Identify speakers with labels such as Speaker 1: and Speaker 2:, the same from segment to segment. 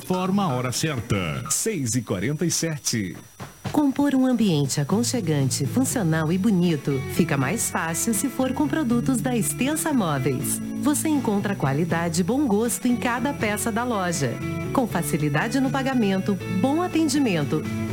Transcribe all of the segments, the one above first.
Speaker 1: informa a hora certa. 6 e 47
Speaker 2: Compor um ambiente aconchegante, funcional e bonito fica mais fácil se for com produtos da Extensa Móveis. Você encontra qualidade e bom gosto em cada peça da loja. Com facilidade no pagamento, bom atendimento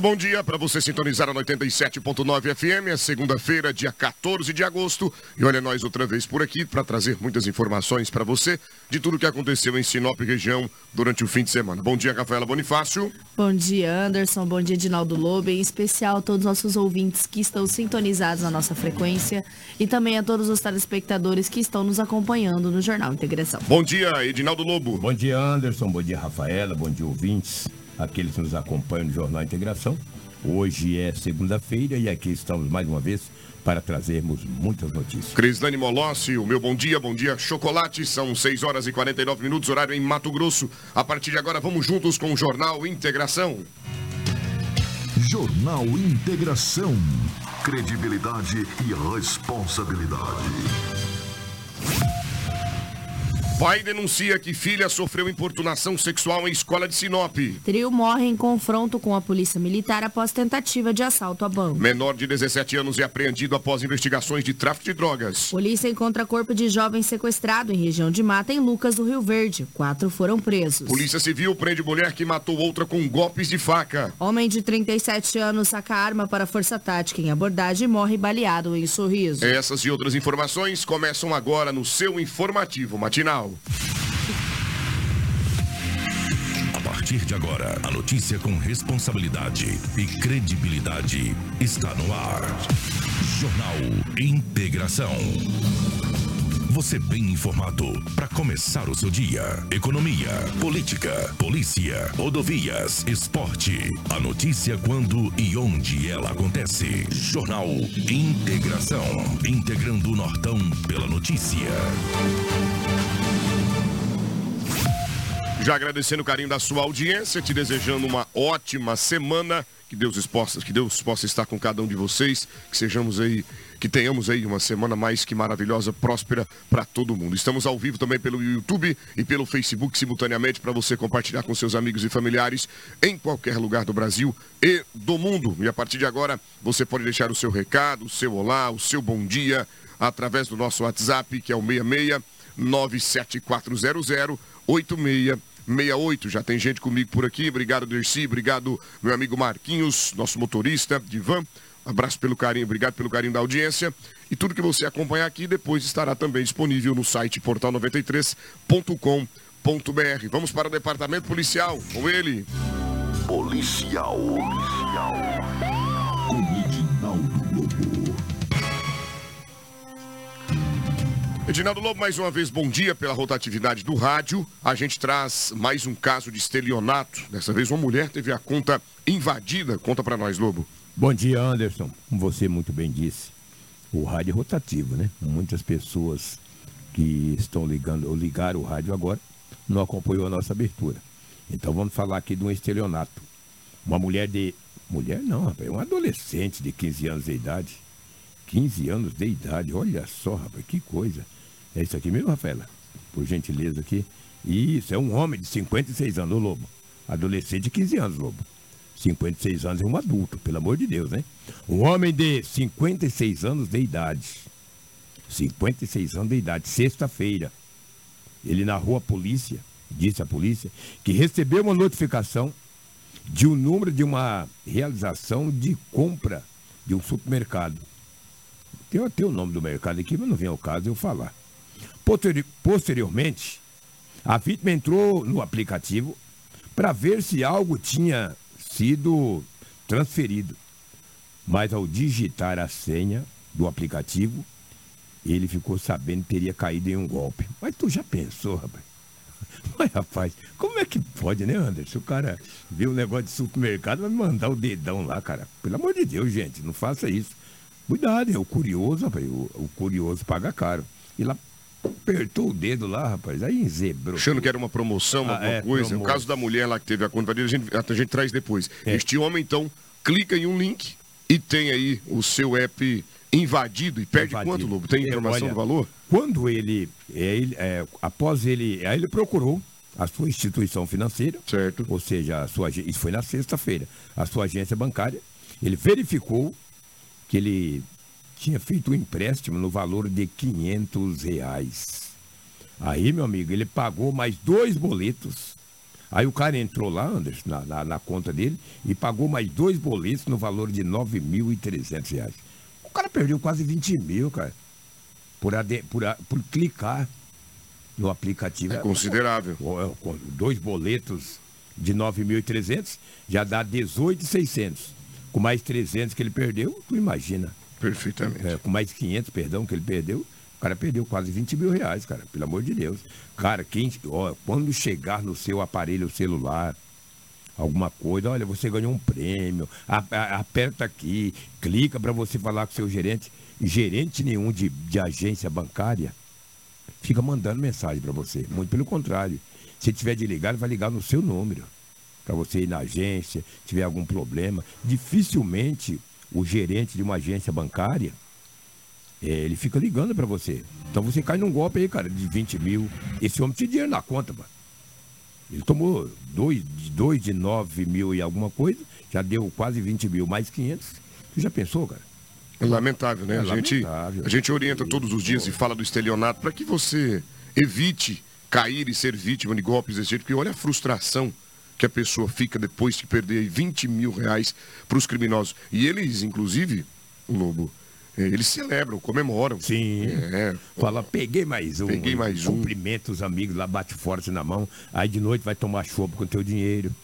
Speaker 3: Muito bom dia para você sintonizar a 87.9 FM, é segunda-feira, dia 14 de agosto. E olha nós outra vez por aqui para trazer muitas informações para você de tudo que aconteceu em Sinop região durante o fim de semana. Bom dia, Rafaela Bonifácio.
Speaker 4: Bom dia, Anderson. Bom dia, Dinaldo Lobo. Em especial a todos os nossos ouvintes que estão sintonizados na nossa frequência e também a todos os telespectadores que estão nos acompanhando no Jornal Integração.
Speaker 3: Bom dia, Edinaldo Lobo.
Speaker 5: Bom dia, Anderson. Bom dia, Rafaela. Bom dia, ouvintes aqueles que nos acompanham no Jornal Integração. Hoje é segunda-feira e aqui estamos mais uma vez para trazermos muitas notícias.
Speaker 3: Crislane Molossi, o meu bom dia, bom dia, chocolate. São 6 horas e 49 minutos, horário em Mato Grosso. A partir de agora, vamos juntos com o Jornal Integração.
Speaker 6: Jornal Integração. Credibilidade e responsabilidade.
Speaker 3: Pai denuncia que filha sofreu importunação sexual em escola de Sinop.
Speaker 4: Trio morre em confronto com a polícia militar após tentativa de assalto a banco.
Speaker 3: Menor de 17 anos é apreendido após investigações de tráfico de drogas.
Speaker 4: Polícia encontra corpo de jovem sequestrado em região de mata em Lucas do Rio Verde. Quatro foram presos.
Speaker 3: Polícia Civil prende mulher que matou outra com golpes de faca.
Speaker 4: Homem de 37 anos saca arma para força tática em abordagem e morre baleado em sorriso.
Speaker 3: Essas e outras informações começam agora no seu informativo matinal.
Speaker 6: A partir de agora, a notícia com responsabilidade e credibilidade está no ar. Jornal Integração. Você bem informado para começar o seu dia. Economia, política, polícia, rodovias, esporte. A notícia quando e onde ela acontece. Jornal Integração. Integrando o Nortão pela notícia.
Speaker 3: Já agradecendo o carinho da sua audiência, te desejando uma ótima semana. Que Deus possa, que Deus possa estar com cada um de vocês, que sejamos aí, que tenhamos aí uma semana mais que maravilhosa, próspera para todo mundo. Estamos ao vivo também pelo YouTube e pelo Facebook simultaneamente para você compartilhar com seus amigos e familiares em qualquer lugar do Brasil e do mundo. E a partir de agora, você pode deixar o seu recado, o seu olá, o seu bom dia através do nosso WhatsApp, que é o 66 97400 86 68. Já tem gente comigo por aqui. Obrigado, Dercy. Obrigado, meu amigo Marquinhos, nosso motorista de van. Abraço pelo carinho, obrigado pelo carinho da audiência. E tudo que você acompanhar aqui depois estará também disponível no site portal93.com.br. Vamos para o departamento policial com ele.
Speaker 6: Policial. Policial. Com Edinaldo Lobo.
Speaker 3: Edinaldo Lobo, mais uma vez, bom dia pela rotatividade do rádio. A gente traz mais um caso de estelionato. Dessa vez, uma mulher teve a conta invadida. Conta para nós, Lobo.
Speaker 5: Bom dia, Anderson. Como você muito bem disse, o rádio é rotativo, né? Muitas pessoas que estão ligando, ou ligaram o rádio agora, não acompanhou a nossa abertura. Então vamos falar aqui de um estelionato. Uma mulher de. Mulher não, rapaz, é um adolescente de 15 anos de idade. 15 anos de idade, olha só, rapaz, que coisa. É isso aqui mesmo, Rafaela? Por gentileza aqui. Isso, é um homem de 56 anos, o Lobo. Adolescente de 15 anos, Lobo. 56 anos é um adulto, pelo amor de Deus, né? Um homem de 56 anos de idade. 56 anos de idade, sexta-feira. Ele narrou à polícia, disse à polícia, que recebeu uma notificação de um número de uma realização de compra de um supermercado. Tem até o nome do mercado aqui, mas não vem ao caso eu falar. Posteriormente, a vítima entrou no aplicativo para ver se algo tinha sido transferido. Mas ao digitar a senha do aplicativo, ele ficou sabendo que teria caído em um golpe. Mas tu já pensou, rapaz? Mas, rapaz, como é que pode, né, Anderson? O cara vê um negócio de supermercado, vai mandar o dedão lá, cara. Pelo amor de Deus, gente, não faça isso. Cuidado, é o curioso, rapaz. O, o curioso paga caro. E lá apertou o dedo lá, rapaz. Aí enzebrou.
Speaker 3: Achando que era uma promoção,
Speaker 5: Ah,
Speaker 3: alguma
Speaker 5: é,
Speaker 3: coisa.
Speaker 5: promo-
Speaker 3: O caso da mulher lá que teve a conta invadida, a gente, a gente traz depois.
Speaker 5: É.
Speaker 3: Este homem, então, clica em um link e tem aí o seu app invadido e perde
Speaker 5: Invadido.
Speaker 3: quanto, Lobo? Tem
Speaker 5: É,
Speaker 3: informação
Speaker 5: olha,
Speaker 3: do valor?
Speaker 5: Quando ele, é, ele é, após ele, aí ele procurou a sua instituição financeira,
Speaker 3: Certo.
Speaker 5: ou seja, a sua, isso foi na sexta-feira, a sua agência bancária, ele verificou que ele tinha feito um empréstimo no valor de 500 reais. Aí, meu amigo, ele pagou mais dois boletos. Aí o cara entrou lá, Anderson, na, na, na conta dele, e pagou mais dois boletos no valor de 9.300 reais. O cara perdeu quase 20 mil, cara, por, ade- por, por clicar no aplicativo.
Speaker 3: É considerável.
Speaker 5: Dois boletos de 9.300 já dá 18.600. Com mais 300 que ele perdeu, tu imagina.
Speaker 3: Perfeitamente.
Speaker 5: É, com mais 500, perdão, que ele perdeu, o cara perdeu quase 20 mil reais, cara, pelo amor de Deus. Cara, quem, ó, quando chegar no seu aparelho celular, alguma coisa, olha, você ganhou um prêmio, a- a- aperta aqui, clica para você falar com seu gerente. Gerente nenhum de, de agência bancária fica mandando mensagem para você. Muito pelo contrário. Se tiver de ligar, ele vai ligar no seu número. Para você ir na agência, tiver algum problema. Dificilmente o gerente de uma agência bancária, eh, ele fica ligando para você. Então você cai num golpe aí, cara, de 20 mil. Esse homem tinha dinheiro na conta, mano. Ele tomou dois, dois de 9 mil e alguma coisa, já deu quase 20 mil, mais 500. Você já pensou, cara?
Speaker 3: É lamentável, né?
Speaker 5: É
Speaker 3: a, gente,
Speaker 5: lamentável.
Speaker 3: a gente orienta todos os dias e fala do estelionato para que você evite cair e ser vítima de golpes desse jeito, porque olha a frustração que a pessoa fica depois de perder aí 20 mil reais para os criminosos. E eles, inclusive, o Lobo, eh, eles celebram, comemoram.
Speaker 5: Sim.
Speaker 3: É,
Speaker 5: Fala, peguei mais um.
Speaker 3: Peguei mais um.
Speaker 5: Cumprimenta os amigos lá, bate forte na mão. Aí de noite vai tomar chopp com teu dinheiro.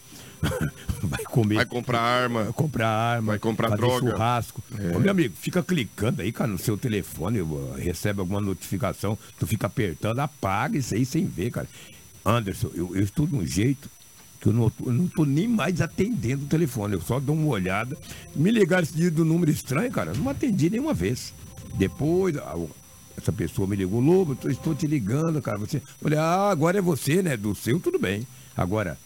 Speaker 5: vai comer.
Speaker 3: vai comprar arma.
Speaker 5: vai comprar arma.
Speaker 3: Vai comprar droga. É.
Speaker 5: churrasco. Ô, meu amigo, fica clicando aí, cara, no seu telefone, uh, recebe alguma notificação, tu fica apertando, apaga isso aí sem ver, cara. Anderson, eu, eu estou de um jeito que eu não, eu não tô nem mais atendendo o telefone, eu só dou uma olhada. Me ligaram esse dia do número estranho, cara, eu não atendi nenhuma vez. Depois, essa pessoa me ligou, Lobo, eu tô- estou te ligando, cara. Você, falei, ah, agora é você, né? Do seu, tudo bem. Agora,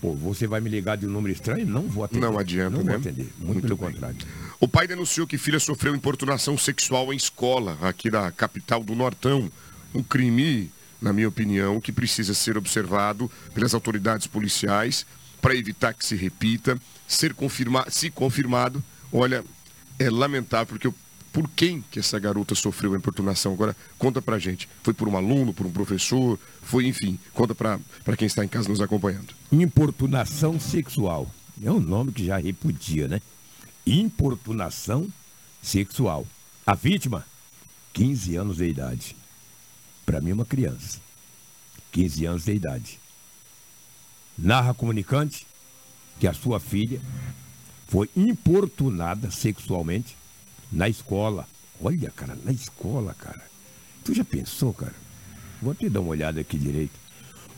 Speaker 5: pô, você vai me ligar de um número estranho? Não vou atender.
Speaker 3: Não adianta,
Speaker 5: Não
Speaker 3: né?
Speaker 5: vou atender. Muito,
Speaker 3: Muito
Speaker 5: pelo
Speaker 3: bem.
Speaker 5: contrário.
Speaker 3: O pai denunciou que filha sofreu importunação sexual em escola, aqui da capital do Nortão. Um crime, na minha opinião, que precisa ser observado pelas autoridades policiais para evitar que se repita. Ser confirmado, se confirmado, olha, é lamentável, porque eu- por quem que essa garota sofreu a importunação? Agora, conta pra gente. Foi por um aluno, por um professor? Foi, enfim, conta pra quem está em casa nos acompanhando.
Speaker 5: Importunação sexual. É um nome que já repudia, né? Importunação sexual. A vítima, 15 anos de idade. Para mim, uma criança. 15 anos de idade. Narra comunicante que a sua filha foi importunada sexualmente na escola. Olha, cara, na escola, cara. Tu já pensou, cara? Vou até dar uma olhada aqui direito.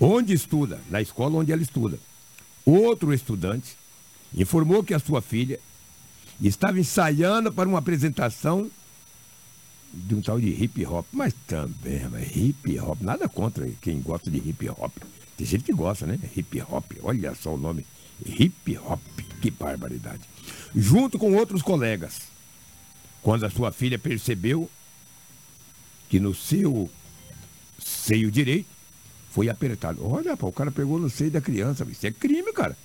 Speaker 5: Onde estuda? Na escola onde ela estuda. Outro estudante informou que a sua filha estava ensaiando para uma apresentação de um tal de hip hop. Mas também, mas hip hop, nada contra quem gosta de hip hop. Tem gente que gosta, né? Hip hop, olha só o nome. Hip hop, que barbaridade. Junto com outros colegas. Quando a sua filha percebeu que no seu seio direito foi apertado. Olha, pá, o cara pegou no seio da criança. Isso é crime, cara.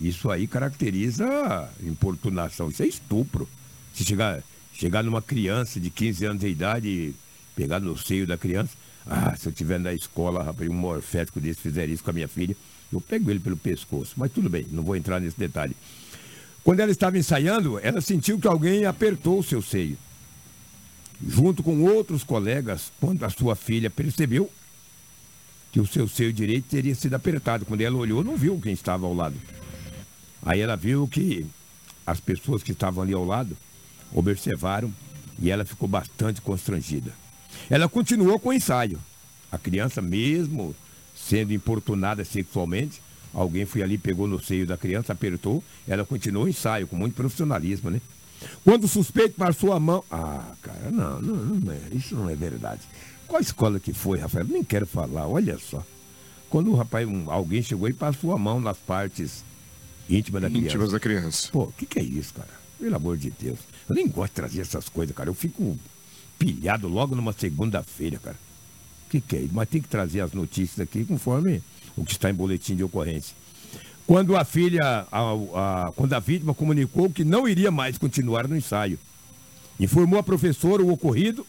Speaker 5: Isso aí caracteriza importunação. Isso é estupro. Se chegar, chegar numa criança de 15 anos de idade pegar no seio da criança. Ah, se eu estiver na escola, rapaz, um morfético desse fizer isso com a minha filha, eu pego ele pelo pescoço. Mas tudo bem, não vou entrar nesse detalhe. Quando ela estava ensaiando, ela sentiu que alguém apertou o seu seio. Junto com outros colegas, quando a sua filha percebeu que o seu seio direito teria sido apertado. Quando ela olhou, não viu quem estava ao lado. Aí ela viu que as pessoas que estavam ali ao lado observaram e ela ficou bastante constrangida. Ela continuou com o ensaio. A criança, mesmo sendo importunada sexualmente. Alguém foi ali, pegou no seio da criança, apertou, ela continuou o ensaio, com muito profissionalismo, né? Quando o suspeito passou a mão. Ah, cara, não, não, não é, isso não é verdade. Qual escola que foi, Rafael? Nem quero falar, olha só. Quando o rapaz, um, alguém chegou e passou a mão nas partes íntimas da criança.
Speaker 3: Íntimas da criança.
Speaker 5: Pô, o que, que é isso, cara? Pelo amor de Deus. Eu nem gosto de trazer essas coisas, cara. Eu fico pilhado logo numa segunda-feira, cara. O que, que é isso? Mas tem que trazer as notícias aqui conforme o que está em boletim de ocorrência. Quando a filha, a, a, quando a vítima comunicou que não iria mais continuar no ensaio, informou a professora o ocorrido,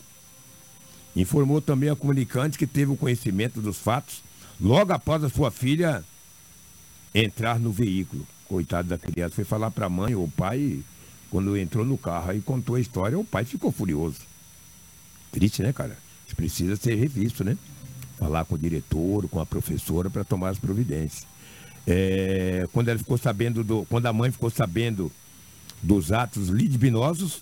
Speaker 5: informou também a comunicante que teve o conhecimento dos fatos logo após a sua filha entrar no veículo. Coitado da criança, foi falar para a mãe ou o pai, quando entrou no carro e contou a história, o pai ficou furioso. Triste, né, cara? Isso precisa ser revisto, né? Falar com o diretor, com a professora para tomar as providências. É, quando ela ficou sabendo do, quando a mãe ficou sabendo dos atos libidinosos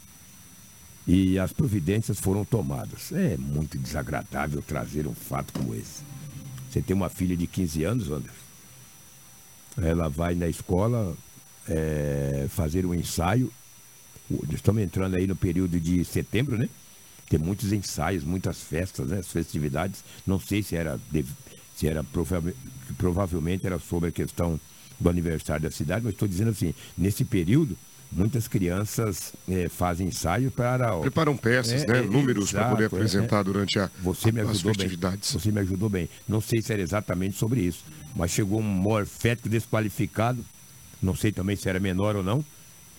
Speaker 5: e as providências foram tomadas. É muito desagradável trazer um fato como esse. Você tem uma filha de 15 anos, Anderson. Ela vai na escola é, fazer um ensaio. Estamos entrando aí no período de setembro, né? Tem muitos ensaios, muitas festas, né? festividades. Não sei se era, se era provavelmente era sobre a questão do aniversário da cidade, mas estou dizendo assim, nesse período, muitas crianças é, fazem ensaio para.
Speaker 3: Preparam peças, é, né? É, Números para poder apresentar durante a,
Speaker 5: você me ajudou as festividades. Bem, você me ajudou bem. Não sei se era exatamente sobre isso, mas chegou um morfético desqualificado, não sei também se era menor ou não,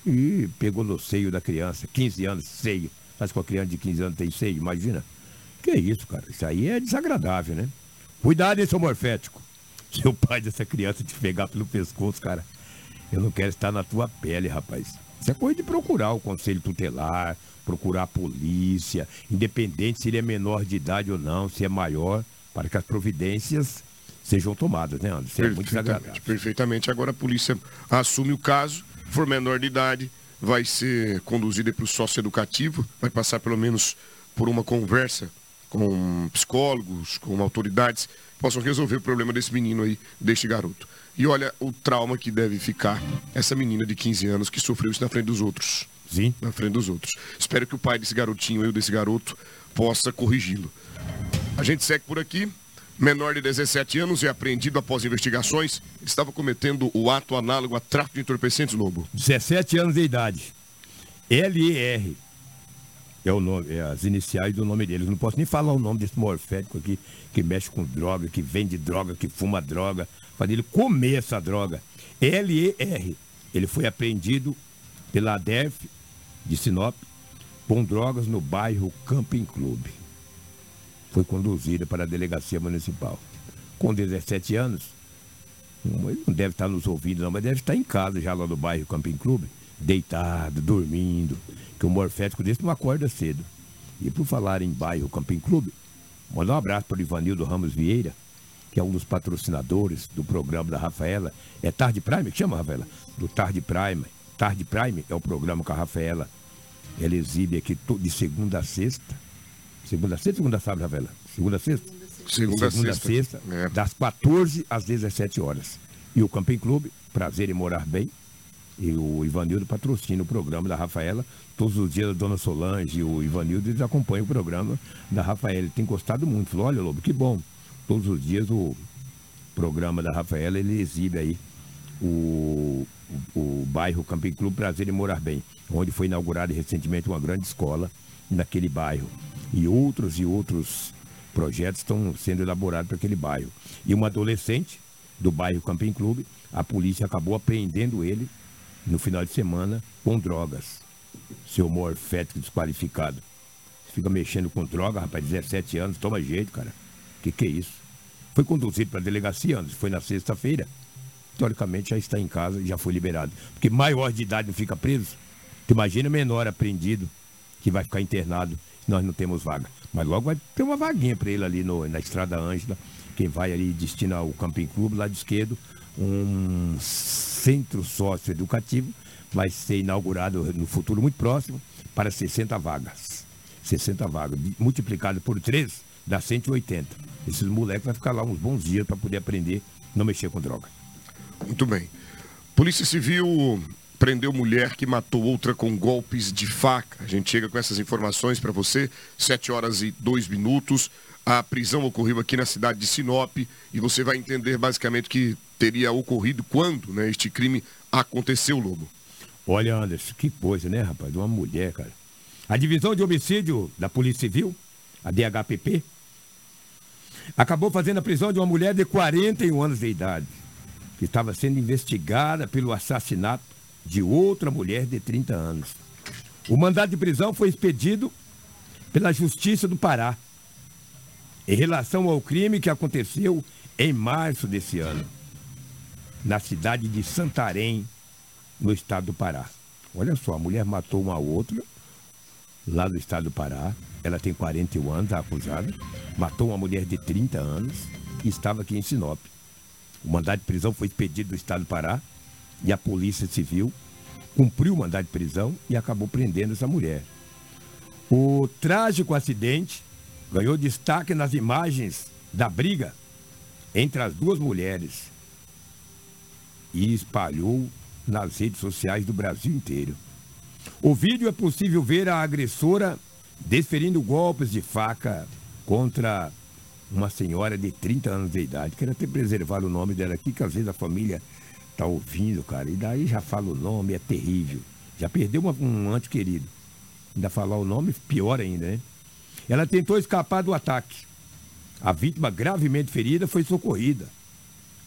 Speaker 5: e pegou no seio da criança, 15 anos, seio. Mas com a criança de 15 anos tem seio, imagina. Que isso, cara? Isso aí é desagradável, né? Cuidado, hein, seu morfético. Se o pai dessa criança te pegar pelo pescoço, cara, eu não quero estar na tua pele, rapaz. Isso é coisa de procurar o conselho tutelar, procurar a polícia, independente se ele é menor de idade ou não, se é maior, para que as providências sejam tomadas, né, Anderson? É muito desagradável.
Speaker 3: Perfeitamente. Agora a polícia assume o caso, for menor de idade, vai ser conduzida para o sócio educativo, vai passar pelo menos por uma conversa com psicólogos, com autoridades, que possam resolver o problema desse menino aí, deste garoto. E olha o trauma que deve ficar essa menina de 15 anos que sofreu isso na frente dos outros.
Speaker 5: Sim.
Speaker 3: Na frente dos outros. Espero que o pai desse garotinho, eu desse garoto, possa corrigi-lo. A gente segue por aqui. Menor de 17 anos é apreendido após investigações. Estava cometendo o ato análogo a tráfico de entorpecentes, Lobo.
Speaker 5: 17 anos de idade. L-E-R. É o nome, é as iniciais do nome dele. não posso nem falar o nome desse morfético aqui, que mexe com droga, que vende droga, que fuma droga. Fazer ele comer essa droga. L-E-R. Ele foi apreendido pela ADEF de Sinop com drogas no bairro Camping Clube foi conduzida para a delegacia municipal. Com 17 anos, ele não deve estar nos ouvindo, não, mas deve estar em casa já lá no bairro Camping Clube, deitado, dormindo, que um morfético desse não acorda cedo. E por falar em bairro Camping Clube, mandar um abraço para o Ivanildo Ramos Vieira, que é um dos patrocinadores do programa da Rafaela. É Tarde Prime? Que chama, Rafaela? Do Tarde Prime. Tarde Prime é o programa com a Rafaela. Ela exibe aqui de segunda a sexta Segunda a sexta, segunda a sábado, Ravela? Segunda a sexta?
Speaker 3: Segunda, segunda sexta. sexta
Speaker 5: é. das 14 às 17 horas. E o Camping Clube, Prazer em Morar Bem, e o Ivanildo patrocina o programa da Rafaela. Todos os dias a Dona Solange e o Ivanildo eles acompanham o programa da Rafaela. Ele tem gostado muito. Falou, olha, Lobo, que bom. Todos os dias o programa da Rafaela ele exibe aí o, o, o bairro Camping Clube Prazer em Morar Bem, onde foi inaugurada recentemente uma grande escola naquele bairro e outros e outros projetos estão sendo elaborados para aquele bairro. E um adolescente do bairro Camping Clube, a polícia acabou apreendendo ele no final de semana com drogas. Seu morfético desqualificado. Fica mexendo com droga, rapaz, 17 anos, toma jeito, cara. Que que é isso? Foi conduzido para a delegacia, antes, foi na sexta-feira. Teoricamente já está em casa, já foi liberado. Porque maior de idade não fica preso. Tu imagina menor apreendido que vai ficar internado nós não temos vaga. Mas logo vai ter uma vaguinha para ele ali no, na Estrada Ângela, quem vai ali destina ao Camping Clube, lá de esquerdo, um centro socioeducativo, vai ser inaugurado no futuro muito próximo para 60 vagas. 60 vagas, multiplicado por 3, da 180. Esses moleques vão ficar lá uns bons dias para poder aprender não mexer com droga.
Speaker 3: Muito bem. Polícia Civil prendeu mulher que matou outra com golpes de faca. A gente chega com essas informações para você, 7 horas e 2 minutos. A prisão ocorreu aqui na cidade de Sinop e você vai entender basicamente que teria ocorrido quando né, este crime aconteceu, Lobo.
Speaker 5: Olha, Anderson, que coisa, né, rapaz? Uma mulher, cara. A divisão de homicídio da Polícia Civil, a DHPP, acabou fazendo a prisão de uma mulher de 41 anos de idade, que estava sendo investigada pelo assassinato de outra mulher de 30 anos. O mandado de prisão foi expedido pela Justiça do Pará, em relação ao crime que aconteceu em março desse ano, na cidade de Santarém, no estado do Pará. Olha só, a mulher matou uma outra lá do estado do Pará. Ela tem 41 anos, a acusada. Matou uma mulher de 30 anos e estava aqui em Sinop. O mandado de prisão foi expedido do estado do Pará e a Polícia Civil cumpriu o mandado de prisão e acabou prendendo essa mulher. O trágico acidente ganhou destaque nas imagens da briga entre as duas mulheres e espalhou nas redes sociais do Brasil inteiro. O vídeo é possível ver a agressora desferindo golpes de faca contra uma senhora de 30 anos de idade. Quero até preservar o nome dela aqui, que às vezes a família tá ouvindo, cara. E daí já fala o nome, é terrível. Já perdeu uma, um ante querido. Ainda falar o nome, pior ainda, né? Ela tentou escapar do ataque. A vítima, gravemente ferida, foi socorrida,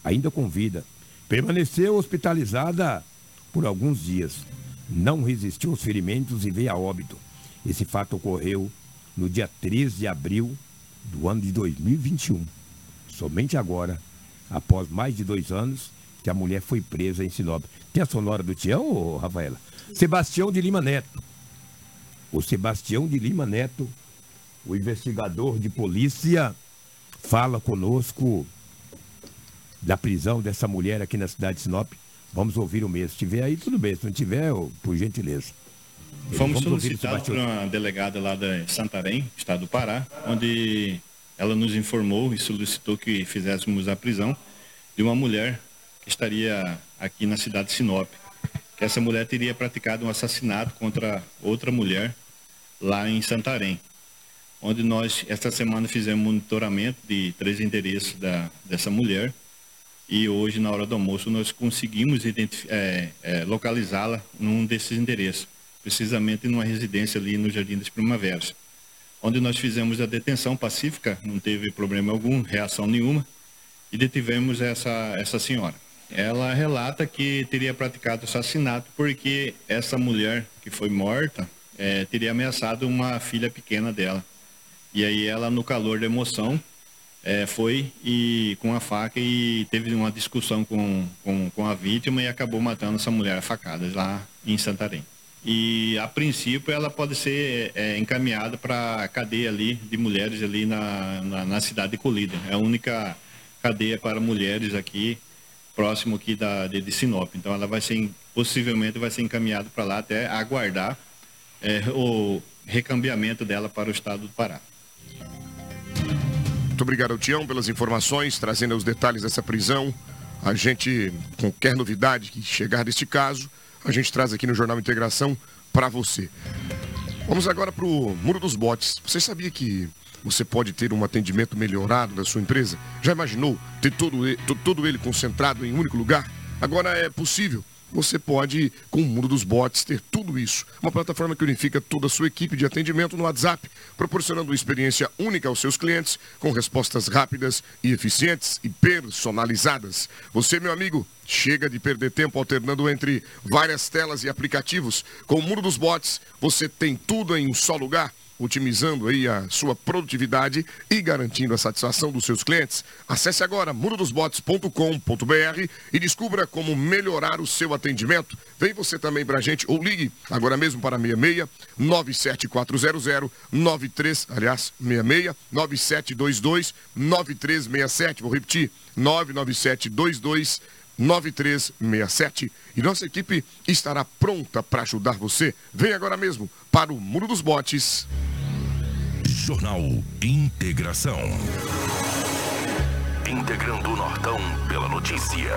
Speaker 5: ainda com vida. Permaneceu hospitalizada por alguns dias. Não resistiu aos ferimentos e veio a óbito. Esse fato ocorreu no dia 13 de abril do ano de 2021. Somente agora, após mais de dois anos, que a mulher foi presa em Sinop. Tem a sonora do Tião, Rafaela? Sebastião de Lima Neto. O Sebastião de Lima Neto o investigador de polícia fala conosco da prisão dessa mulher aqui na cidade de Sinop. Vamos ouvir o mesmo. Se tiver aí, tudo bem. Se não tiver, por gentileza.
Speaker 7: Fomos solicitados por uma delegada lá de Santarém, estado do Pará, onde ela nos informou e solicitou que fizéssemos a prisão de uma mulher estaria aqui na cidade de Sinop. Que essa mulher teria praticado um assassinato contra outra mulher lá em Santarém onde nós, esta semana, fizemos monitoramento de três endereços da, dessa mulher. E hoje, na hora do almoço, nós conseguimos é, é, localizá-la num desses endereços, precisamente numa residência ali no Jardim das Primaveras, onde nós fizemos a detenção pacífica, não teve problema algum, reação nenhuma, e detivemos essa, essa senhora. Ela relata que teria praticado assassinato porque essa mulher que foi morta é, teria ameaçado uma filha pequena dela. E aí ela, no calor da emoção, é, foi e com a faca e teve uma discussão com, com, com, a vítima e acabou matando essa mulher a facadas lá em Santarém. E a princípio ela pode ser é, encaminhada para a cadeia ali de mulheres ali na, na, na, cidade de Colíder. É a única cadeia para mulheres aqui, próximo aqui da, de, de Sinop. Então ela vai ser, possivelmente vai ser encaminhada para lá até aguardar é, o recambiamento dela para o estado do Pará.
Speaker 3: Muito obrigado Tião pelas informações, trazendo os detalhes dessa prisão. A gente, qualquer novidade que chegar deste caso, a gente traz aqui no Jornal Integração para você. Vamos agora para o Muro dos Botes. Você sabia que você pode ter um atendimento melhorado da sua empresa? Já imaginou ter todo ele, todo ele concentrado em um único lugar? Agora é possível você pode, com o mundo dos bots, ter tudo isso. Uma plataforma que unifica toda a sua equipe de atendimento no WhatsApp, proporcionando uma experiência única aos seus clientes, com respostas rápidas e eficientes e personalizadas. Você, meu amigo, chega de perder tempo alternando entre várias telas e aplicativos. Com o mundo dos bots, você tem tudo em um só lugar otimizando aí a sua produtividade e garantindo a satisfação dos seus clientes. Acesse agora mudodosbots.com.br e descubra como melhorar o seu atendimento. Vem você também para a gente ou ligue agora mesmo para 66 97400 93, aliás, 66 9722 9367. Vou repetir, 99722 9367. E nossa equipe estará pronta para ajudar você. Vem agora mesmo para o Muro dos Botes.
Speaker 6: Jornal Integração. Integrando o Nortão pela notícia.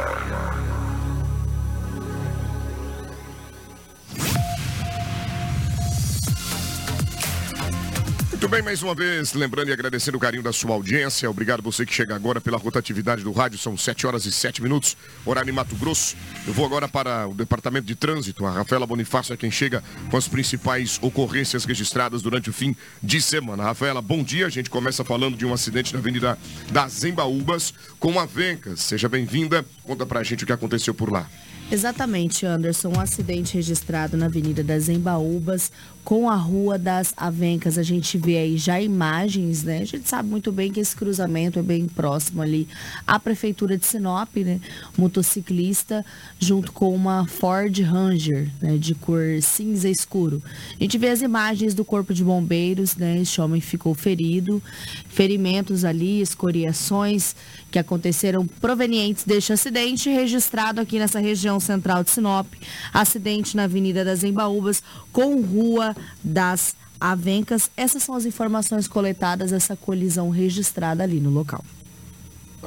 Speaker 3: Muito bem, mais uma vez, lembrando e agradecendo o carinho da sua audiência. Obrigado você que chega agora pela rotatividade do rádio. São 7 horas e 7 minutos, horário em Mato Grosso. Eu vou agora para o Departamento de Trânsito. A Rafaela Bonifácio é quem chega com as principais ocorrências registradas durante o fim de semana. Rafaela, bom dia. A gente começa falando de um acidente na Avenida das Embaúbas com a Vencas. Seja bem-vinda. Conta pra gente o que aconteceu por lá.
Speaker 4: Exatamente, Anderson. Um acidente registrado na Avenida das Embaúbas com a Rua das Avencas. A gente vê aí já imagens, né? A gente sabe muito bem que esse cruzamento é bem próximo ali à Prefeitura de Sinop, né? Motociclista junto com uma Ford Ranger, né? De cor cinza escuro. A gente vê as imagens do Corpo de Bombeiros, né? Esse homem ficou ferido. Ferimentos ali, escoriações que aconteceram provenientes deste acidente registrado aqui nessa região central de Sinop. Acidente na Avenida das Embaúbas com rua das Avencas. Essas são as informações coletadas, essa colisão registrada ali no local.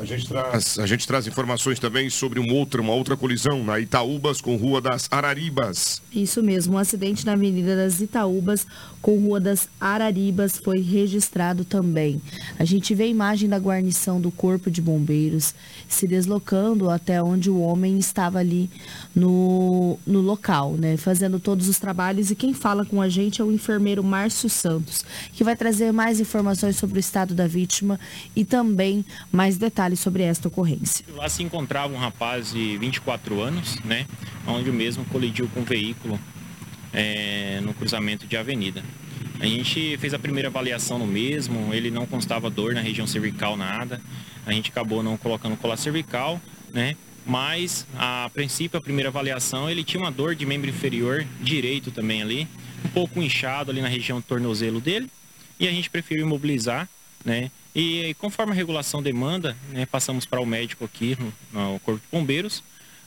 Speaker 3: A gente traz, a gente traz informações também sobre uma outra, uma outra colisão na Itaúbas com Rua das Araribas.
Speaker 4: Isso mesmo, um acidente na Avenida das Itaúbas com Rua das Araribas foi registrado também. A gente vê a imagem da guarnição do Corpo de Bombeiros se deslocando até onde o homem estava ali no, no local, né? Fazendo todos os trabalhos. E quem fala com a gente é o enfermeiro Márcio Santos, que vai trazer mais informações sobre o estado da vítima e também mais detalhes sobre esta ocorrência.
Speaker 8: Lá se encontrava um rapaz de 24 anos, né? Onde o mesmo colidiu com um veículo é, no cruzamento de avenida. A gente fez a primeira avaliação no mesmo, ele não constava dor na região cervical, nada. A gente acabou não colocando colar cervical, né? Mas, a princípio, a primeira avaliação, ele tinha uma dor de membro inferior direito também ali, um pouco inchado ali na região do tornozelo dele, e a gente preferiu imobilizar, né? E conforme a regulação demanda, né, passamos para o médico aqui no, no Corpo de Bombeiros,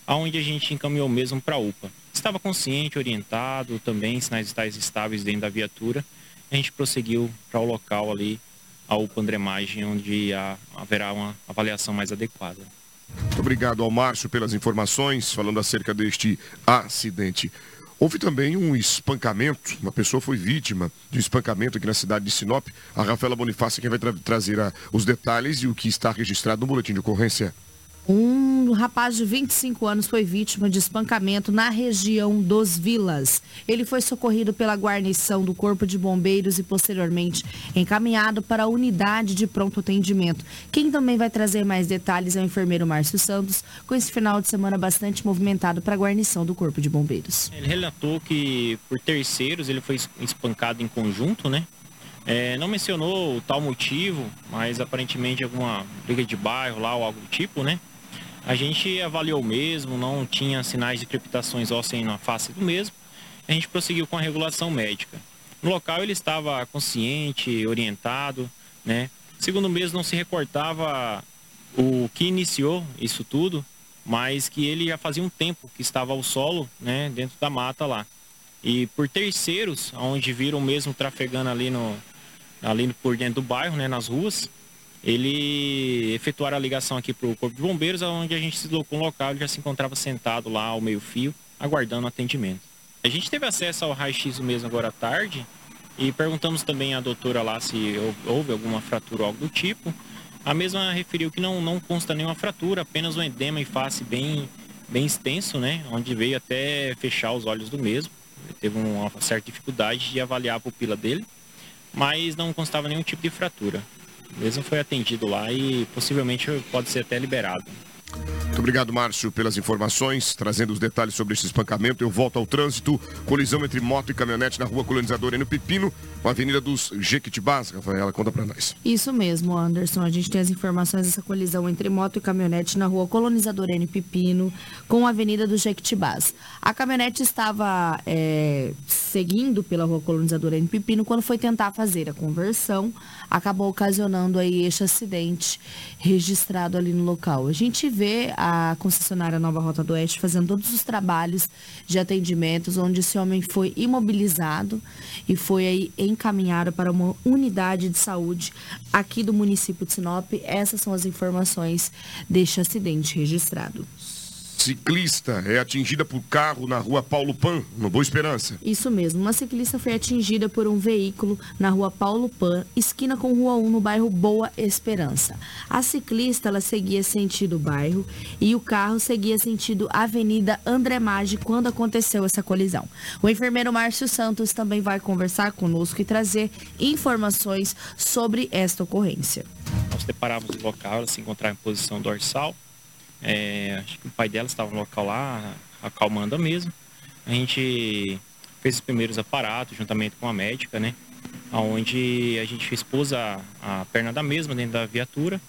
Speaker 8: aonde a gente encaminhou mesmo para a UPA. Estava consciente, orientado, também sinais vitais estáveis dentro da viatura. A gente prosseguiu para o local ali, a UPA Andremagem, onde há, haverá uma avaliação mais adequada.
Speaker 3: Muito obrigado ao Márcio pelas informações, falando acerca deste acidente. Houve também um espancamento, uma pessoa foi vítima de um espancamento aqui na cidade de Sinop. A Rafaela Bonifácio é quem vai tra trazer a, os detalhes e o que está registrado no boletim de ocorrência.
Speaker 4: Um rapaz de 25 anos foi vítima de espancamento na região dos Vilas. Ele foi socorrido pela guarnição do Corpo de Bombeiros e posteriormente encaminhado para a unidade de pronto atendimento. Quem também vai trazer mais detalhes é o enfermeiro Márcio Santos, com esse final de semana bastante movimentado para a guarnição do Corpo de Bombeiros.
Speaker 8: Ele relatou que por terceiros ele foi espancado em conjunto, né? É, não mencionou o tal motivo, mas aparentemente alguma briga de bairro lá ou algo do tipo, né? A gente avaliou mesmo, não tinha sinais de crepitações ósseas na face do mesmo. A gente prosseguiu com a regulação médica. No local ele estava consciente, orientado, né? Segundo mesmo não se recortava o que iniciou isso tudo, mas que ele já fazia um tempo que estava ao solo, né, dentro da mata lá. E por terceiros, onde viram mesmo trafegando ali no ali por dentro do bairro, né, nas ruas, ele efetuaram a ligação aqui para o Corpo de Bombeiros, onde a gente se deslocou no local, ele já se encontrava sentado lá ao meio-fio, aguardando atendimento. A gente teve acesso ao raio-x mesmo agora à tarde e perguntamos também à doutora lá se houve alguma fratura ou algo do tipo. A mesma referiu que não, não consta nenhuma fratura, apenas um edema em face bem, bem extenso, né? Onde veio até fechar os olhos do mesmo. Ele teve uma certa dificuldade de avaliar a pupila dele, mas não constava nenhum tipo de fratura mesmo foi atendido lá e possivelmente pode ser até liberado.
Speaker 3: Muito obrigado, Márcio, pelas informações, trazendo os detalhes sobre esse espancamento. Eu volto ao trânsito. Colisão entre moto e caminhonete na rua Colonizadora no Pepino, com a Avenida dos Jequitibás. Rafaela, conta para nós.
Speaker 4: Isso mesmo, Anderson. A gente tem as informações dessa colisão entre moto e caminhonete na rua Colonizadora N Pepino, com a Avenida dos Jequitibás. A caminhonete estava é, seguindo pela rua Colonizadora N Pepino quando foi tentar fazer a conversão, acabou ocasionando aí este acidente registrado ali no local. A gente vê vê a concessionária Nova Rota do Oeste fazendo todos os trabalhos de atendimentos, onde esse homem foi imobilizado e foi aí encaminhado para uma unidade de saúde aqui do município de Sinop. Essas são as informações deste acidente registrado.
Speaker 3: Ciclista é atingida por carro na rua Paulo Pan, no Boa Esperança.
Speaker 4: Isso mesmo, uma ciclista foi atingida por um veículo na rua Paulo Pan, esquina com rua 1, no bairro Boa Esperança. A ciclista ela seguia sentido bairro e o carro seguia sentido Avenida André Maggi quando aconteceu essa colisão. O enfermeiro Márcio Santos também vai conversar conosco e trazer informações sobre esta ocorrência.
Speaker 8: Nós deparávamos o local, ela se encontrava em posição dorsal, é, acho que o pai dela estava no local lá, acalmando mesmo. A gente fez os primeiros aparatos, juntamente com a médica, né? Onde a gente expôs a, a perna da mesma dentro da viatura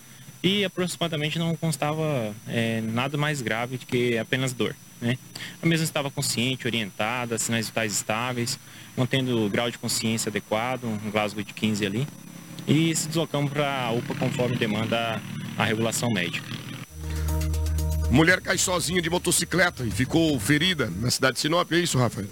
Speaker 8: e aproximadamente não constava é, nada mais grave do que apenas dor. Né? A mesma estava consciente, orientada, sinais vitais estáveis, mantendo o grau de consciência adequado, um Glasgow de 15 ali. E se deslocamos para a UPA conforme demanda a regulação médica.
Speaker 3: Mulher cai sozinha de motocicleta e ficou ferida na cidade de Sinop, é isso, Rafael?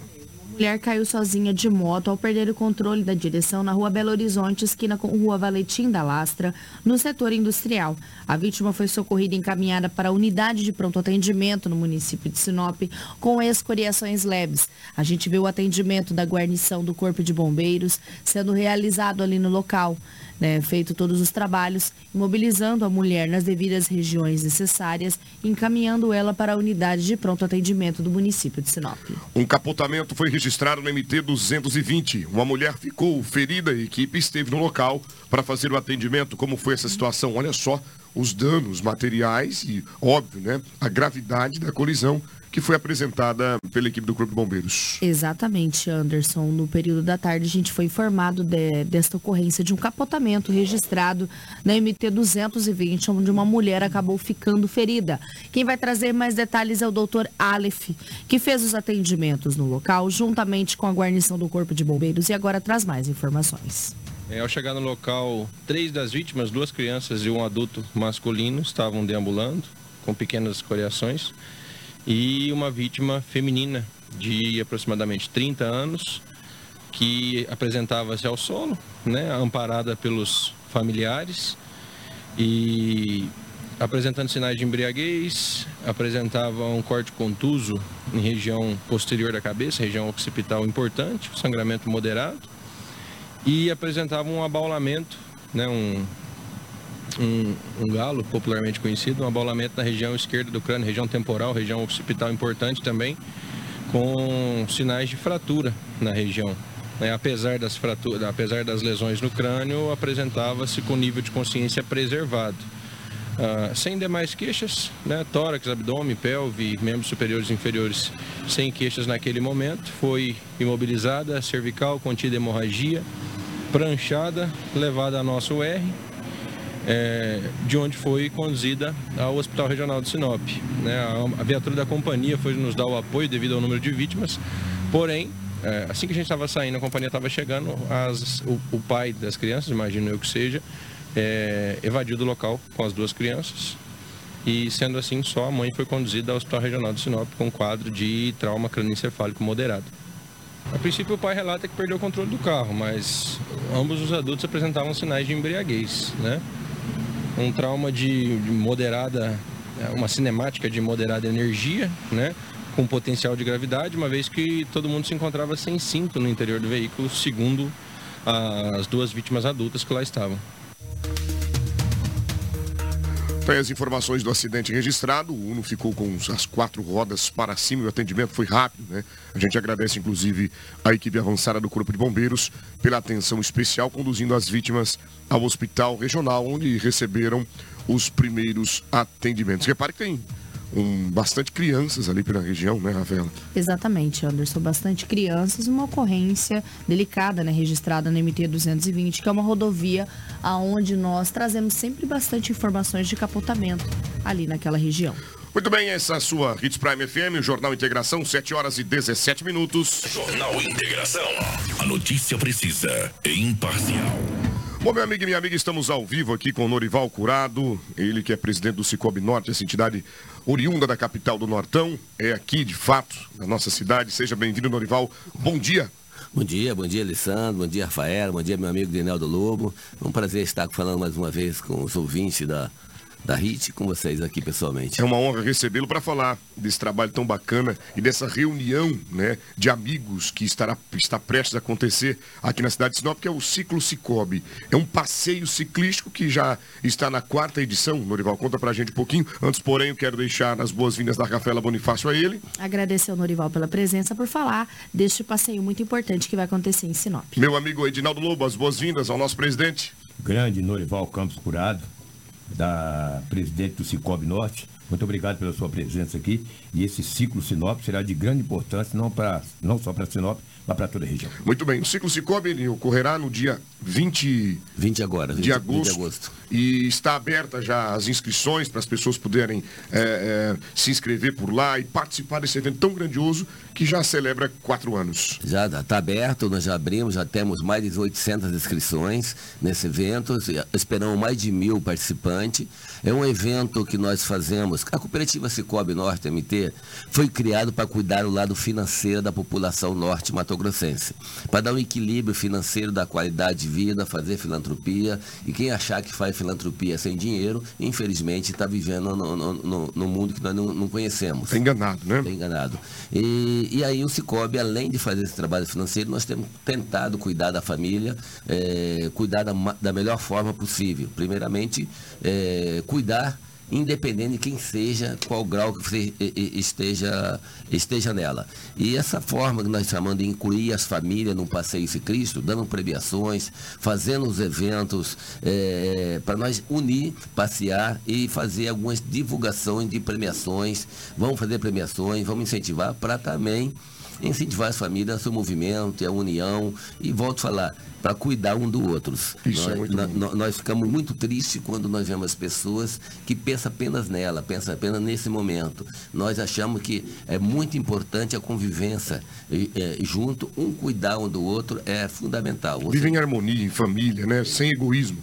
Speaker 4: mulher caiu sozinha de moto ao perder o controle da direção na rua Belo Horizonte, esquina com rua Valentim da Lastra, no setor industrial. A vítima foi socorrida e encaminhada para a unidade de pronto atendimento no município de Sinop com escoriações leves. A gente vê o atendimento da guarnição do Corpo de Bombeiros sendo realizado ali no local. Né, feito todos os trabalhos, imobilizando a mulher nas devidas regiões necessárias, encaminhando ela para a unidade de pronto atendimento do município de Sinop.
Speaker 3: Um capotamento foi registrado no MT 220. Uma mulher ficou ferida e a equipe esteve no local para fazer o atendimento. Como foi essa situação? Olha só os danos materiais e, óbvio, né, a gravidade da colisão que foi apresentada pela equipe do Corpo de Bombeiros.
Speaker 4: Exatamente, Anderson. No período da tarde, a gente foi informado de, desta ocorrência de um capotamento registrado na MT 220, onde uma mulher acabou ficando ferida. Quem vai trazer mais detalhes é o doutor Aleph, que fez os atendimentos no local, juntamente com a guarnição do Corpo de Bombeiros, e agora traz mais informações.
Speaker 9: É, ao chegar no local, três das vítimas, duas crianças e um adulto masculino, estavam deambulando com pequenas escoriações e uma vítima feminina de aproximadamente 30 anos que apresentava-se ao solo, né, amparada pelos familiares e apresentando sinais de embriaguez, apresentava um corte contuso em região posterior da cabeça, região occipital importante, sangramento moderado e apresentava um abaulamento, né, um, um, um, galo popularmente conhecido, um abaulamento na região esquerda do crânio, região temporal, região occipital importante também, com sinais de fratura na região. Né, apesar, das fraturas, apesar das lesões no crânio, apresentava-se com nível de consciência preservado. Uh, sem demais queixas, né, tórax, abdômen, pelve, membros superiores e inferiores sem queixas naquele momento. Foi imobilizada, cervical, contida hemorragia, pranchada, levada a nosso UR, é, de onde foi conduzida ao Hospital Regional de Sinop. Né? A, a, viatura da companhia foi nos dar o apoio devido ao número de vítimas, porém, é, assim que a gente estava saindo, a companhia estava chegando, as, o, o, pai das crianças, imagino eu que seja, é, evadiu do local com as duas crianças. E sendo assim, só a mãe foi conduzida ao Hospital Regional de Sinop com quadro de trauma crânioencefálico moderado. A princípio, o pai relata que perdeu o controle do carro, mas ambos os adultos apresentavam sinais de embriaguez, né? Um trauma de, de moderada, é, uma cinemática de moderada energia, né? Com potencial de gravidade, uma vez que todo mundo se encontrava sem cinto no interior do veículo, segundo as duas vítimas adultas que lá estavam.
Speaker 3: Tem as informações do acidente registrado. O Uno ficou com as quatro rodas para cima e o atendimento foi rápido, né? A gente agradece, inclusive, a equipe avançada do Corpo de Bombeiros pela atenção especial, conduzindo as vítimas ao hospital regional, onde receberam os primeiros atendimentos. Repare que tem um, bastante crianças ali pela região, né, Rafaela?
Speaker 4: Exatamente, Anderson. Bastante crianças. Uma ocorrência delicada, né, registrada no MT-220, que é uma rodovia aonde nós trazemos sempre bastante informações de capotamento ali naquela região.
Speaker 3: Muito bem, essa é a sua Hits Prime FM, o Jornal Integração, 7 horas e 17 minutos.
Speaker 6: Jornal Integração. A notícia precisa e imparcial.
Speaker 3: Bom, meu amigo e minha amiga, estamos ao vivo aqui com o Norival Curado, ele que é presidente do Cicobi Norte, essa entidade oriunda da capital do Nortão, é aqui de fato, na nossa cidade. Seja bem-vindo, Norival. Bom dia.
Speaker 10: Bom dia, bom dia, Alessandro, bom dia, Rafael, bom dia, meu amigo Dineldo Lobo. É um prazer estar falando mais uma vez com os ouvintes da da HIT com vocês aqui pessoalmente.
Speaker 3: É uma honra recebê-lo para falar desse trabalho tão bacana e dessa reunião né, de amigos que estará, está prestes a acontecer aqui na cidade de Sinop, que é o Ciclo Cicobi. É um passeio ciclístico que já está na quarta edição. Norival, conta pra gente um pouquinho. Antes, porém, eu quero deixar as boas-vindas da Rafaela Bonifácio a ele.
Speaker 4: Agradecer ao Norival pela presença, por falar deste passeio muito importante que vai acontecer em Sinop.
Speaker 3: Meu amigo Edinaldo Lobo, as boas-vindas ao nosso presidente.
Speaker 5: Grande Norival Campos Curado da presidente do Cicobi Norte. Muito obrigado pela sua presença aqui. E esse ciclo Sinop será de grande importância, não, pra, não só para Sinop, para toda a região.
Speaker 3: Muito bem. O ciclo Cicobi ocorrerá no dia 20,
Speaker 10: 20 agora, 20,
Speaker 3: de, agosto, 20
Speaker 10: de agosto.
Speaker 3: E está aberta já as inscrições para as pessoas poderem é, é, se inscrever por lá e participar desse evento tão grandioso que já celebra quatro anos.
Speaker 10: Já está aberto, nós já abrimos, já temos mais de 800 inscrições nesse evento, esperamos mais de mil participantes. É um evento que nós fazemos. A cooperativa Cicobi Norte MT foi criado para cuidar do lado financeiro da população norte matogrossense, para dar um equilíbrio financeiro da qualidade de vida, fazer filantropia. E quem achar que faz filantropia sem dinheiro, infelizmente está vivendo no, no, no, no, mundo que nós não, não conhecemos.
Speaker 3: Está enganado, né?
Speaker 10: Está enganado. E, e aí o Cicobi, além de fazer esse trabalho financeiro, nós temos tentado cuidar da família, é, cuidar da, da melhor forma possível. Primeiramente, é, cuidar independente de quem seja, qual grau que esteja, esteja nela. E essa forma que nós chamamos de incluir as famílias num passeio ciclístico, dando premiações, fazendo os eventos, é, para nós unir, passear e fazer algumas divulgações de premiações. Vamos fazer premiações, vamos incentivar para também incentivar as famílias seu movimento, a união, e volto a falar, para cuidar um do outro.
Speaker 3: Isso
Speaker 10: nós,
Speaker 3: é muito
Speaker 10: nós, nós ficamos muito tristes quando nós vemos pessoas que pensam apenas nela, pensam apenas nesse momento. Nós achamos que é muito importante a convivência é, junto, um cuidar um do outro é fundamental.
Speaker 3: Você... Vive em harmonia, em família, né? Sem egoísmo.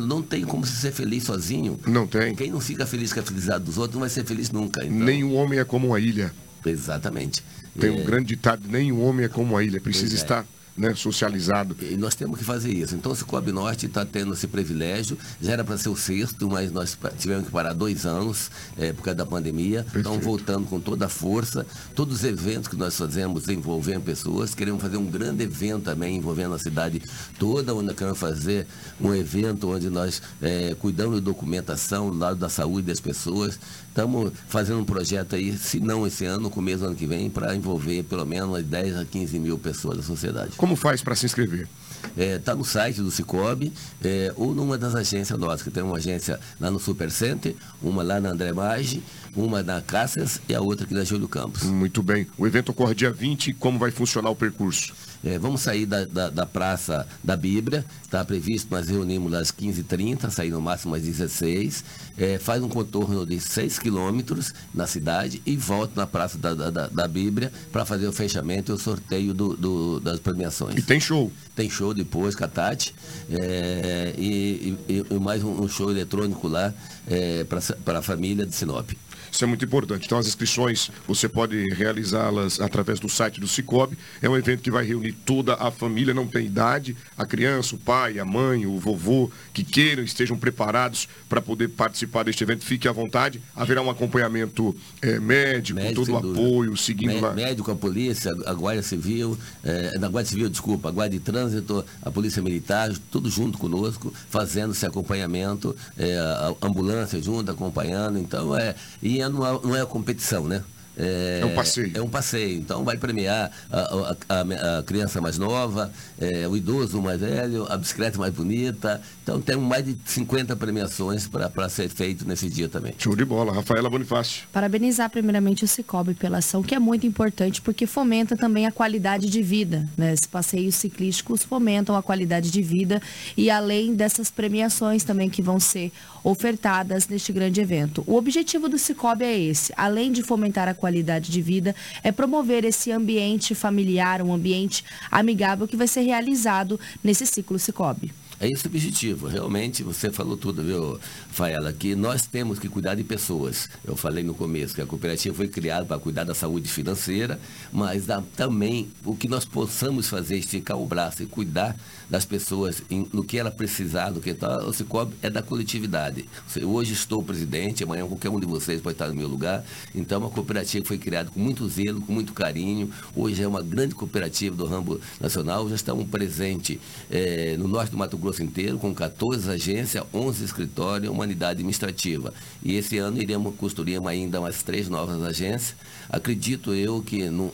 Speaker 10: Não tem como se ser feliz sozinho.
Speaker 3: Não tem.
Speaker 10: Quem não fica feliz com a felicidade dos outros não vai ser feliz nunca. Então...
Speaker 3: Nenhum homem é como uma ilha.
Speaker 10: Exatamente.
Speaker 3: Tem um é. grande ditado, nenhum homem é como a ilha, precisa é. estar né, socializado.
Speaker 10: E nós temos que fazer isso. Então, o Cicobi Norte está tendo esse privilégio. Já era para ser o sexto, mas nós tivemos que parar dois anos é, por causa da pandemia. Estão voltando com toda a força. Todos os eventos que nós fazemos envolvendo pessoas. Queremos fazer um grande evento também envolvendo a cidade toda, onde queremos fazer um evento onde nós é, cuidamos de documentação do lado da saúde das pessoas. Estamos fazendo um projeto aí, se não esse ano, no começo do ano que vem, para envolver pelo menos 10 a 15 mil pessoas da sociedade.
Speaker 3: Como faz para se inscrever?
Speaker 10: Está é, tá no site do Cicobi é, ou numa das agências nossas, que tem uma agência lá no Super Center, uma lá na André Maggi, uma na Cáceres e a outra aqui na Júlio Campos.
Speaker 3: Muito bem. O evento ocorre dia 20, como vai funcionar o percurso?
Speaker 10: É, vamos sair da, da, da, Praça da Bíblia, está previsto, nós reunimos às 15h30, sair no máximo às 16 é, faz um contorno de 6 quilômetros na cidade e volta na Praça da, da, da Bíblia para fazer o fechamento e o sorteio do, do, das premiações.
Speaker 3: E tem show?
Speaker 10: Tem show depois com a Tati é, e, e, e, mais um, um show eletrônico lá é, para a família de Sinop.
Speaker 3: Isso é muito importante. Então, as inscrições você pode realizá-las através do site do Cicobi. É um evento que vai reunir toda a família, não tem idade, a criança, o pai, a mãe, o vovô, que queiram, estejam preparados para poder participar deste evento. Fique à vontade. Haverá um acompanhamento é, médico, médico, todo o apoio, seguindo Mé
Speaker 10: lá. Médico, a polícia, a Guarda Civil, é, na Guarda Civil, desculpa, a Guarda de Trânsito, a Polícia Militar, tudo junto conosco, fazendo esse acompanhamento, é, a ambulância junto, acompanhando. Então, é. E não é, não é competição, né?
Speaker 3: É, é, um passeio.
Speaker 10: É um passeio. Então vai premiar a, a, a, a criança mais nova, é, o idoso mais velho, a bicicleta mais bonita. Então temos mais de 50 premiações para ser feito nesse dia também.
Speaker 3: Show de bola. Rafaela Bonifácio.
Speaker 4: Parabenizar primeiramente o Cicobi pela ação, que é muito importante porque fomenta também a qualidade de vida. Né? Esses passeios ciclísticos fomentam a qualidade de vida e além dessas premiações também que vão ser ofertadas neste grande evento. O objetivo do Cicobi é esse, além de fomentar a qualidade de vida, é promover esse ambiente familiar, um ambiente amigável que vai ser realizado nesse ciclo Cicobi.
Speaker 10: É esse o objetivo. Realmente, você falou tudo, viu, Faela, que nós temos que cuidar de pessoas. Eu falei no começo que a cooperativa foi criada para cuidar da saúde financeira, mas também o que nós possamos fazer, esticar o braço e cuidar das pessoas em, no que ela precisar, do que tá, o Cicobi é da coletividade. Hoje estou presidente, amanhã qualquer um de vocês pode estar no meu lugar. Então, a cooperativa foi criada com muito zelo, com muito carinho. Hoje é uma grande cooperativa do ramo nacional. Já estamos presentes é, no norte do Mato Grosso inteiro, com 14 agências, 11 escritórios, uma unidade administrativa. E esse ano iremos construir ainda umas três novas agências. Acredito eu que no,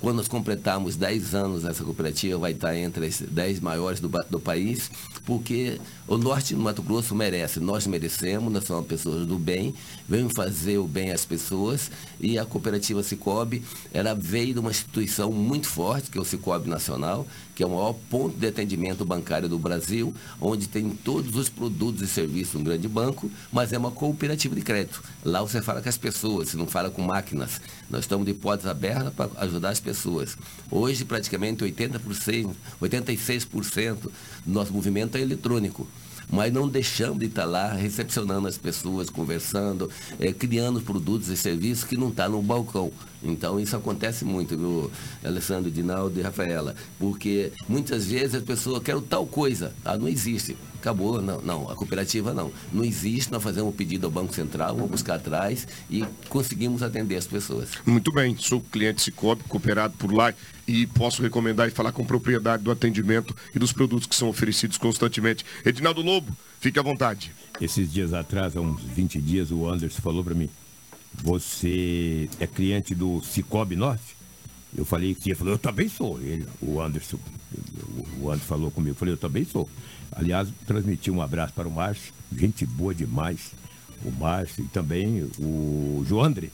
Speaker 10: quando nós completarmos 10 anos essa cooperativa, vai estar entre as 10 maiores do, do país, porque o norte do Mato Grosso merece, nós merecemos, nós somos pessoas do bem, vemos fazer o bem às pessoas e a cooperativa Cicobi, ela veio de uma instituição muito forte, que é o Cicobi Nacional, que é o maior ponto de atendimento bancário do Brasil, onde tem todos os produtos e serviços de um grande banco, mas é uma cooperativa de crédito. Lá você fala com as pessoas, você não fala com máquinas. Nós estamos de portas abertas para ajudar as pessoas. Hoje, praticamente 80%, 86% do nosso movimento é eletrônico mas não deixamos de estar lá recepcionando as pessoas, conversando, é, criando produtos e serviços que não estão tá no balcão. Então isso acontece muito, viu, Alessandro, Dinaldo e Rafaela, porque muitas vezes a pessoa quer tal coisa, ah, não existe. Acabou, não, não, a cooperativa não. Não existe, nós fazemos um pedido ao Banco Central, vamos buscar atrás e conseguimos atender as pessoas.
Speaker 3: Muito bem, sou cliente Cicobi, cooperado por lá e posso recomendar e falar com propriedade do atendimento e dos produtos que são oferecidos constantemente. Edinaldo Lobo, fique à vontade.
Speaker 5: Esses dias atrás, há uns 20 dias, o Anderson falou para mim, você é cliente do Cicobi Norte? Eu falei que ele falou, eu também sou. Ele, o Anderson, o Anderson falou comigo, eu falei, eu também sou. Aliás, transmiti um abraço para o Márcio, gente boa demais. O Márcio e também o Joandre.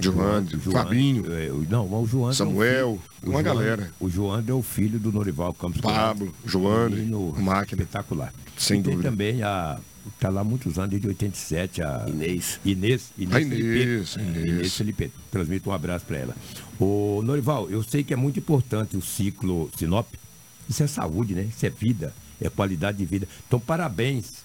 Speaker 3: Joandre, Fabinho.
Speaker 5: É, não, o Joandre.
Speaker 3: Samuel,
Speaker 5: é
Speaker 3: uma galera.
Speaker 5: O Joandre é o filho do Norival Campos
Speaker 3: Pablo, Joandre, máquina.
Speaker 5: Espetacular.
Speaker 3: Sem
Speaker 5: e
Speaker 3: dúvida.
Speaker 5: tem também a está lá há muitos anos, desde 87, a
Speaker 10: Inês.
Speaker 5: Inês, Inês,
Speaker 3: a Inês,
Speaker 5: Felipe.
Speaker 3: Inês.
Speaker 5: Inês Felipe. Transmito um abraço para ela. O Norival, eu sei que é muito importante o ciclo Sinop. Isso é saúde, né? Isso é vida, é qualidade de vida. Então, parabéns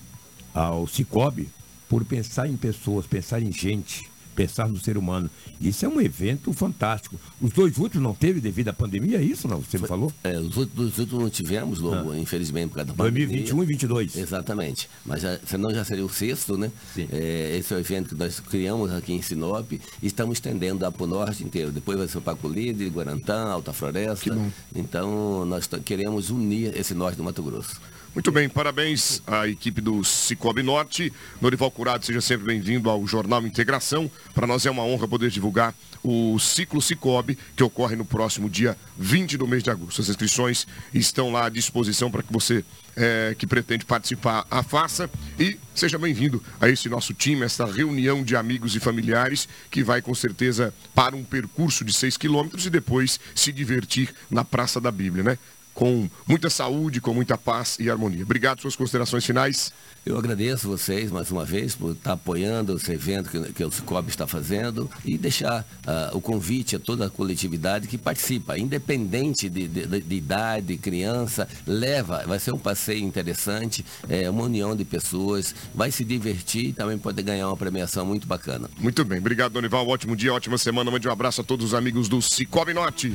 Speaker 5: ao Cicobi por pensar em pessoas, pensar em gente pensar no ser humano. Isso é um evento fantástico. Os dois últimos não teve devido à pandemia, é isso, não? Você me falou?
Speaker 10: É, os últimos, últimos não tivemos, Lobo, ah. infelizmente, por causa da pandemia.
Speaker 5: 2021 e 2022.
Speaker 10: Exatamente. Mas já, senão já seria o sexto, né? É, esse é o evento que nós criamos aqui em Sinop e estamos estendendo para o norte inteiro. Depois vai ser o Paco Líder, Guarantã, Alta Floresta. Então, nós queremos unir esse norte do Mato Grosso.
Speaker 3: Muito bem, parabéns à equipe do Cicobi Norte. Norival Curado, seja sempre bem-vindo ao Jornal Integração. Para nós é uma honra poder divulgar o ciclo Cicobi, que ocorre no próximo dia 20 do mês de agosto. As inscrições estão lá à disposição para que você é, que pretende participar a faça e seja bem-vindo a esse nosso time, essa reunião de amigos e familiares que vai com certeza para um percurso de 6 quilômetros e depois se divertir na Praça da Bíblia, né? Com muita saúde, com muita paz e harmonia. Obrigado, suas considerações finais.
Speaker 10: Eu agradeço vocês mais uma vez por estar apoiando esse evento que, que o Cicobi está fazendo e deixar uh, o convite a toda a coletividade que participa, independente de, de, de, de, idade, criança, leva, vai ser um passeio interessante, é uma união de pessoas, vai se divertir e também pode ganhar uma premiação muito bacana.
Speaker 3: Muito bem, obrigado, Donival, ótimo dia, ótima semana, mande um abraço a todos os amigos do Cicobi Norte.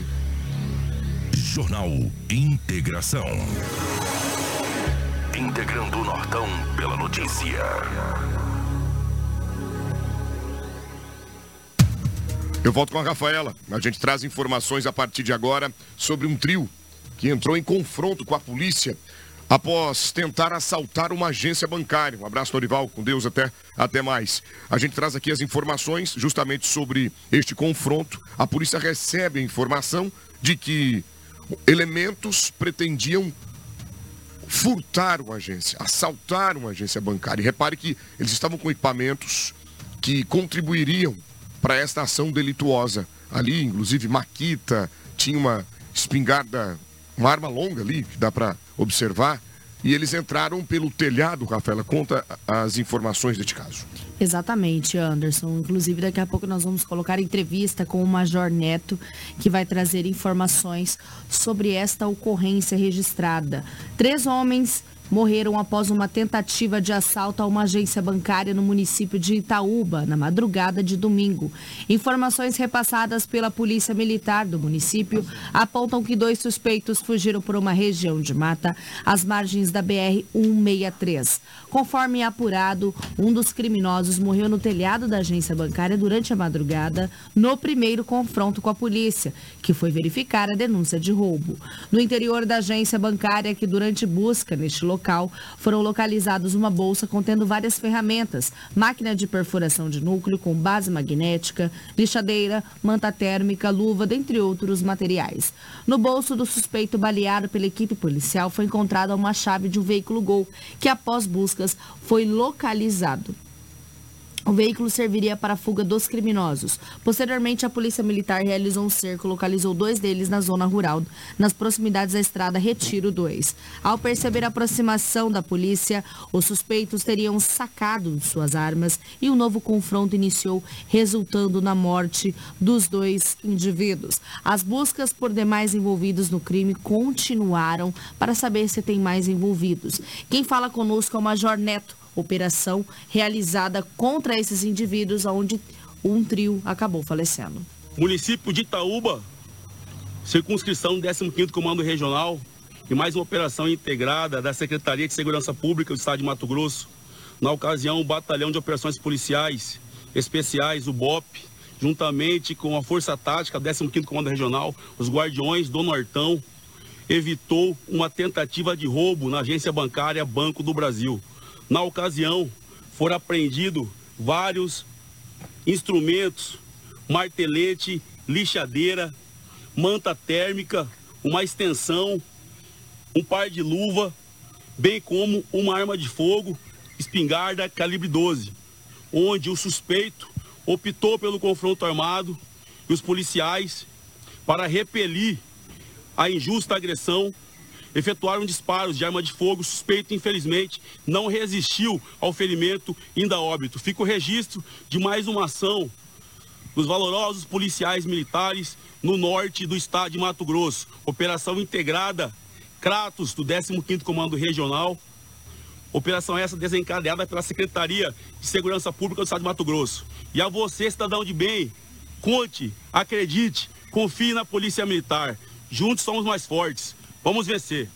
Speaker 6: Jornal Integração. Integrando o Nortão pela notícia.
Speaker 3: Eu volto com a Rafaela. A gente traz informações a partir de agora sobre um trio que entrou em confronto com a polícia após tentar assaltar uma agência bancária. Um abraço, Norival, com Deus até, até mais. A gente traz aqui as informações justamente sobre este confronto. A polícia recebe a informação de que elementos pretendiam furtar uma agência, assaltar uma agência bancária. E repare que eles estavam com equipamentos que contribuiriam para esta ação delituosa. Ali, inclusive, Maquita, tinha uma espingarda, uma arma longa ali, que dá para observar. E eles entraram pelo telhado, Rafaela. Conta as informações deste caso.
Speaker 4: Exatamente, Anderson. Inclusive, daqui a pouco nós vamos colocar entrevista com o Major Neto, que vai trazer informações sobre esta ocorrência registrada. Três homens morreram após uma tentativa de assalto a uma agência bancária no município de Itaúba, na madrugada de domingo. Informações repassadas pela Polícia Militar do município apontam que dois suspeitos fugiram por uma região de mata às margens da BR-163. Conforme apurado, um dos criminosos morreu no telhado da agência bancária durante a madrugada, no primeiro confronto com a polícia, que foi verificar a denúncia de roubo. No interior da agência bancária, que durante busca neste local, foram localizados uma bolsa contendo várias ferramentas, máquina de perfuração de núcleo com base magnética, lixadeira, manta térmica, luva, dentre outros materiais. No bolso do suspeito baleado pela equipe policial foi encontrada uma chave de um veículo Gol, que após buscas foi localizado. O veículo serviria para a fuga dos criminosos. Posteriormente, a Polícia Militar realizou um cerco, localizou dois deles na zona rural, nas proximidades da estrada Retiro 2. Ao perceber a aproximação da polícia, os suspeitos teriam sacado suas armas e um novo confronto iniciou, resultando na morte dos dois indivíduos. As buscas por demais envolvidos no crime continuaram para saber se tem mais envolvidos. Quem fala conosco é o Major Neto operação realizada contra esses indivíduos, onde um trio acabou falecendo.
Speaker 11: Município de Itaúba, circunscrição 15º Comando Regional e mais uma operação integrada da Secretaria de Segurança Pública do Estado de Mato Grosso. Na ocasião, o Batalhão de Operações Policiais Especiais, o BOP, juntamente com a Força Tática, 15º Comando Regional, os Guardiões do Nortão, evitou uma tentativa de roubo na agência bancária Banco do Brasil. Na ocasião, foram apreendidos vários instrumentos, martelete, lixadeira, manta térmica, uma extensão, um par de luva, bem como uma arma de fogo, espingarda calibre 12, onde o suspeito optou pelo confronto armado e os policiais, para repelir a injusta agressão, efetuaram disparos de arma de fogo. Suspeito, infelizmente, não resistiu ao ferimento, ainda óbito. Fica o registro de mais uma ação dos valorosos policiais militares no norte do estado de Mato Grosso. Operação integrada Kratos, do 15º Comando Regional. Operação essa desencadeada pela Secretaria de Segurança Pública do estado de Mato Grosso. E a você, cidadão de bem, conte, acredite, confie na Polícia Militar. Juntos somos mais fortes. Vamos vencer.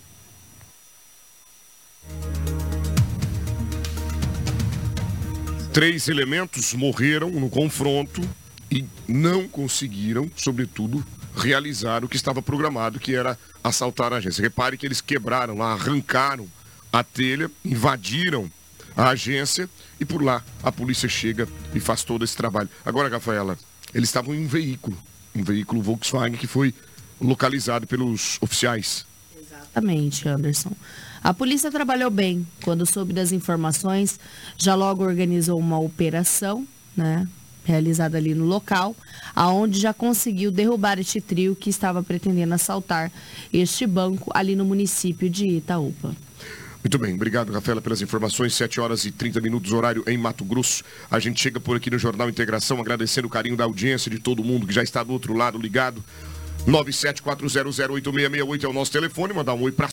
Speaker 3: Três elementos morreram no confronto e não conseguiram, sobretudo, realizar o que estava programado, que era assaltar a agência. Repare que eles quebraram lá, arrancaram a telha, invadiram a agência e por lá a polícia chega e faz todo esse trabalho. Agora, Rafaela, eles estavam em um veículo, um veículo Volkswagen que foi localizado pelos oficiais.
Speaker 4: Exatamente, Anderson. A polícia trabalhou bem. Quando soube das informações, já logo organizou uma operação, né? Realizada ali no local, aonde já conseguiu derrubar este trio que estava pretendendo assaltar este banco ali no município de Itaúpa.
Speaker 3: Muito bem, obrigado, Rafaela, pelas informações. 7 horas e 30 minutos, horário em Mato Grosso. A gente chega por aqui no Jornal Integração, agradecendo o carinho da audiência de todo mundo que já está do outro lado ligado. 974008668 é o nosso telefone, mandar um oi para